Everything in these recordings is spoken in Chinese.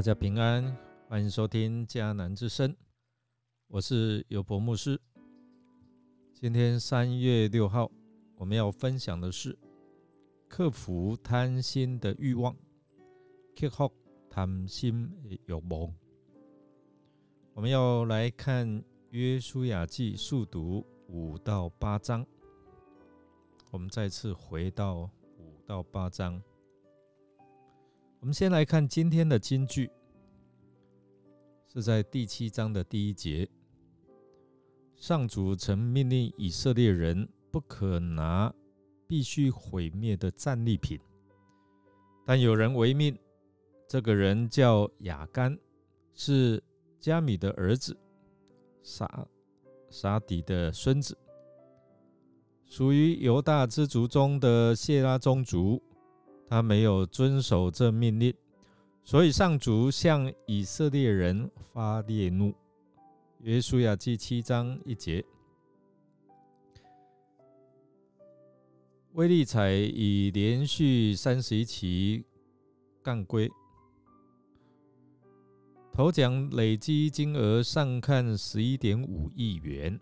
大家平安，欢迎收听迦南之声，我是有博牧师。今天三月六号，我们要分享的是克服贪心的欲望，克服贪心的欲望。我们要来看约书亚记速读五到八章。我们再次回到五到八章。我们先来看今天的金句，是在第七章的第一节。上主曾命令以色列人不可拿必须毁灭的战利品，但有人违命。这个人叫雅干，是加米的儿子，撒撒底的孙子，属于犹大之族中的谢拉宗族。他没有遵守这命令，所以上主向以色列人发烈怒。约书亚记七章一节，威利彩已连续三十一期干归，头奖累积金额上看十一点五亿元，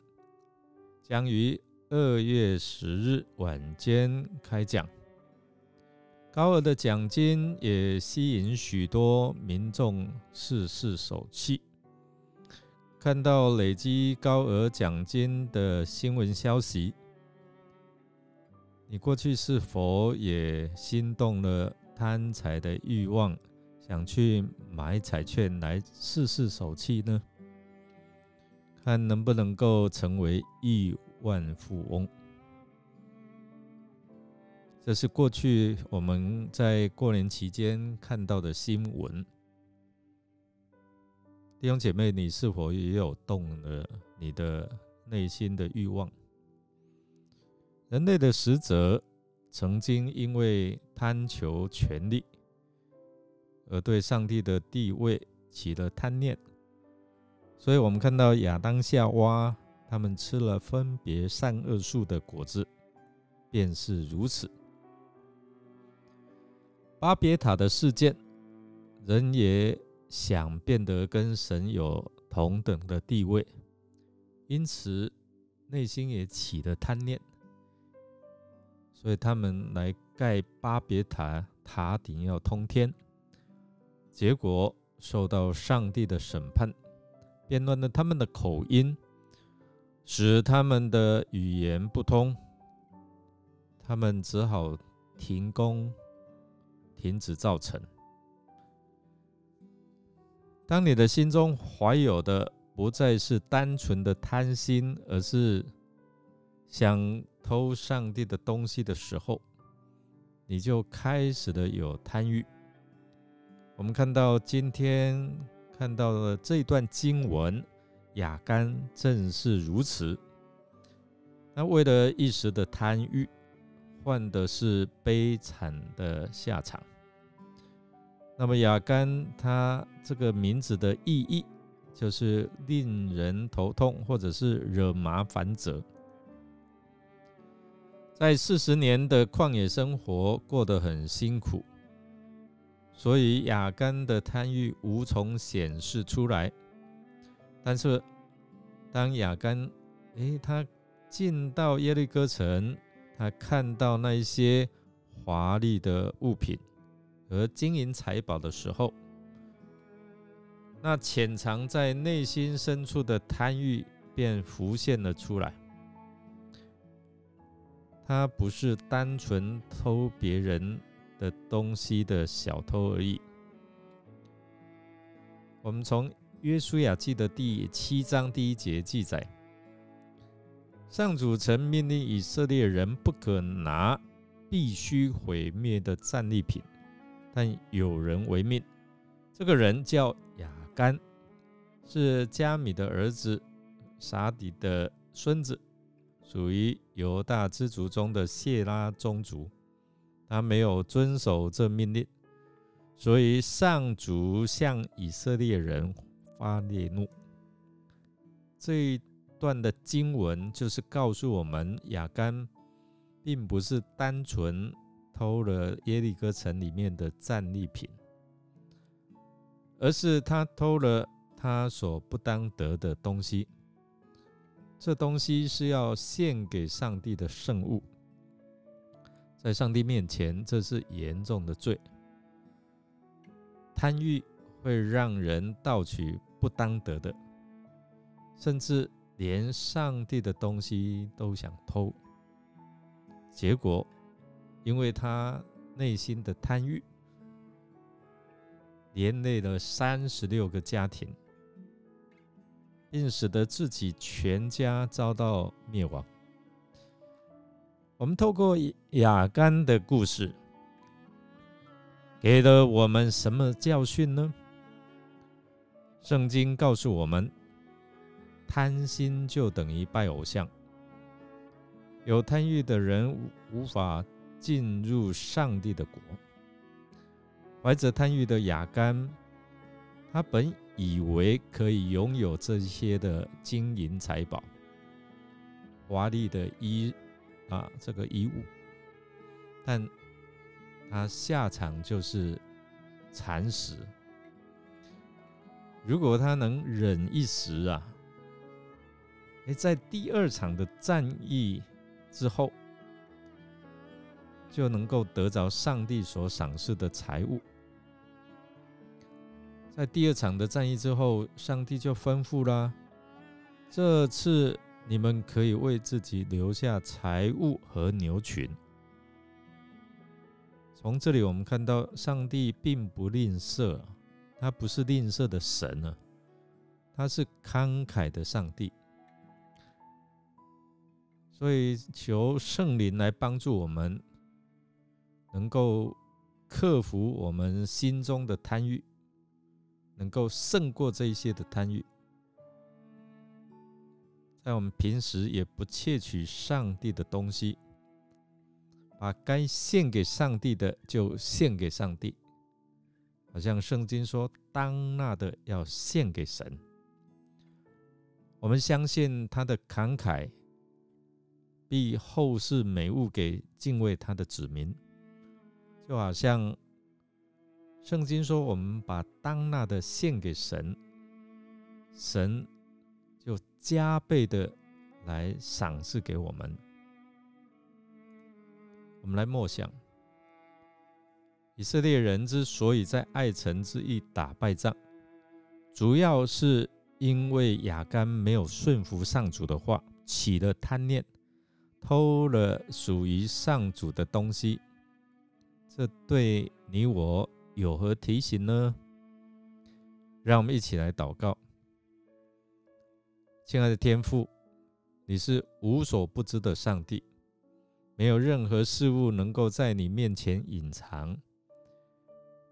将于二月十日晚间开奖。高额的奖金也吸引许多民众试试手气。看到累积高额奖金的新闻消息，你过去是否也心动了贪财的欲望，想去买彩券来试试手气呢？看能不能够成为亿万富翁。这是过去我们在过年期间看到的新闻。弟兄姐妹，你是否也有动了你的内心的欲望？人类的使者曾经因为贪求权力，而对上帝的地位起了贪念，所以我们看到亚当夏娃他们吃了分别善恶树的果子，便是如此。巴别塔的事件，人也想变得跟神有同等的地位，因此内心也起了贪念，所以他们来盖巴别塔，塔顶要通天，结果受到上帝的审判，变乱了他们的口音，使他们的语言不通，他们只好停工。停止造成。当你的心中怀有的不再是单纯的贪心，而是想偷上帝的东西的时候，你就开始了有贪欲。我们看到今天看到的这段经文，雅干正是如此。那为了一时的贪欲。换的是悲惨的下场。那么雅干他这个名字的意义，就是令人头痛，或者是惹麻烦者。在四十年的旷野生活过得很辛苦，所以雅干的贪欲无从显示出来。但是当雅干，诶，他进到耶利哥城。他看到那一些华丽的物品和金银财宝的时候，那潜藏在内心深处的贪欲便浮现了出来。他不是单纯偷别人的东西的小偷而已。我们从约书亚记的第七章第一节记载。上主曾命令以色列人不可拿必须毁灭的战利品，但有人违命。这个人叫雅干，是加米的儿子，撒底的孙子，属于犹大支族中的谢拉宗族。他没有遵守这命令，所以上主向以色列人发烈怒。这。段的经文就是告诉我们，亚干并不是单纯偷了耶利哥城里面的战利品，而是他偷了他所不当得的东西。这东西是要献给上帝的圣物，在上帝面前，这是严重的罪。贪欲会让人盗取不当得的，甚至连上帝的东西都想偷。结果，因为他内心的贪欲，连累了三十六个家庭。并使得自己全家遭到灭亡。我们透过雅干的故事，给了我们什么教训呢？圣经告诉我们，贪心就等于拜偶像。有贪欲的人无法进入上帝的国。怀着贪欲的雅干，他本。以为可以拥有这些的金银财宝、华丽的衣啊，这个衣物，但他下场就是惨死。如果他能忍一时啊，哎，在第二场的战役之后，就能够得着上帝所赏赐的财物。在第二场的战役之后，上帝就吩咐啦：这次你们可以为自己留下财物和牛群。从这里我们看到，上帝并不吝啬，他不是吝啬的神呢，他是慷慨的上帝。所以求圣灵来帮助我们，能够克服我们心中的贪欲。能够胜过这一些的贪欲，在我们平时也不窃取上帝的东西，把该献给上帝的就献给上帝，好像圣经说：“当纳的要献给神。”我们相信他的慷慨必后世美物给敬畏他的子民，就好像。圣经说：“我们把当纳的献给神，神就加倍的来赏赐给我们。”我们来默想，以色列人之所以在爱城之役打败仗，主要是因为亚干没有顺服上主的话，起了贪念，偷了属于上主的东西。这对你我。有何提醒呢？让我们一起来祷告。亲爱的天父，你是无所不知的上帝，没有任何事物能够在你面前隐藏。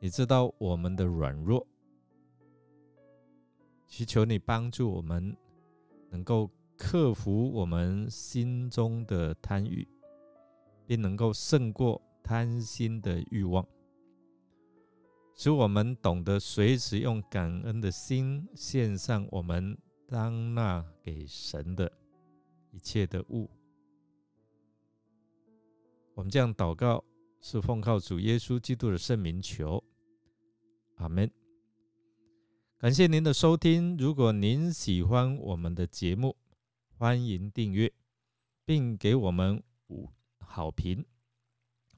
你知道我们的软弱，祈求你帮助我们，能够克服我们心中的贪欲，并能够胜过贪心的欲望。使我们懂得随时用感恩的心献上我们当纳给神的一切的物。我们这样祷告，是奉靠主耶稣基督的圣名求，阿门。感谢您的收听。如果您喜欢我们的节目，欢迎订阅，并给我们五好评。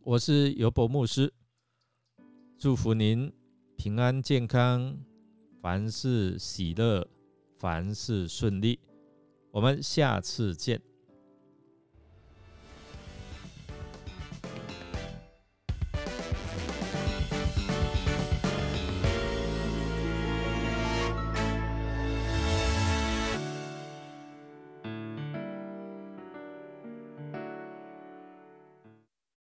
我是尤伯牧师。祝福您平安健康，凡事喜乐，凡事顺利。我们下次见。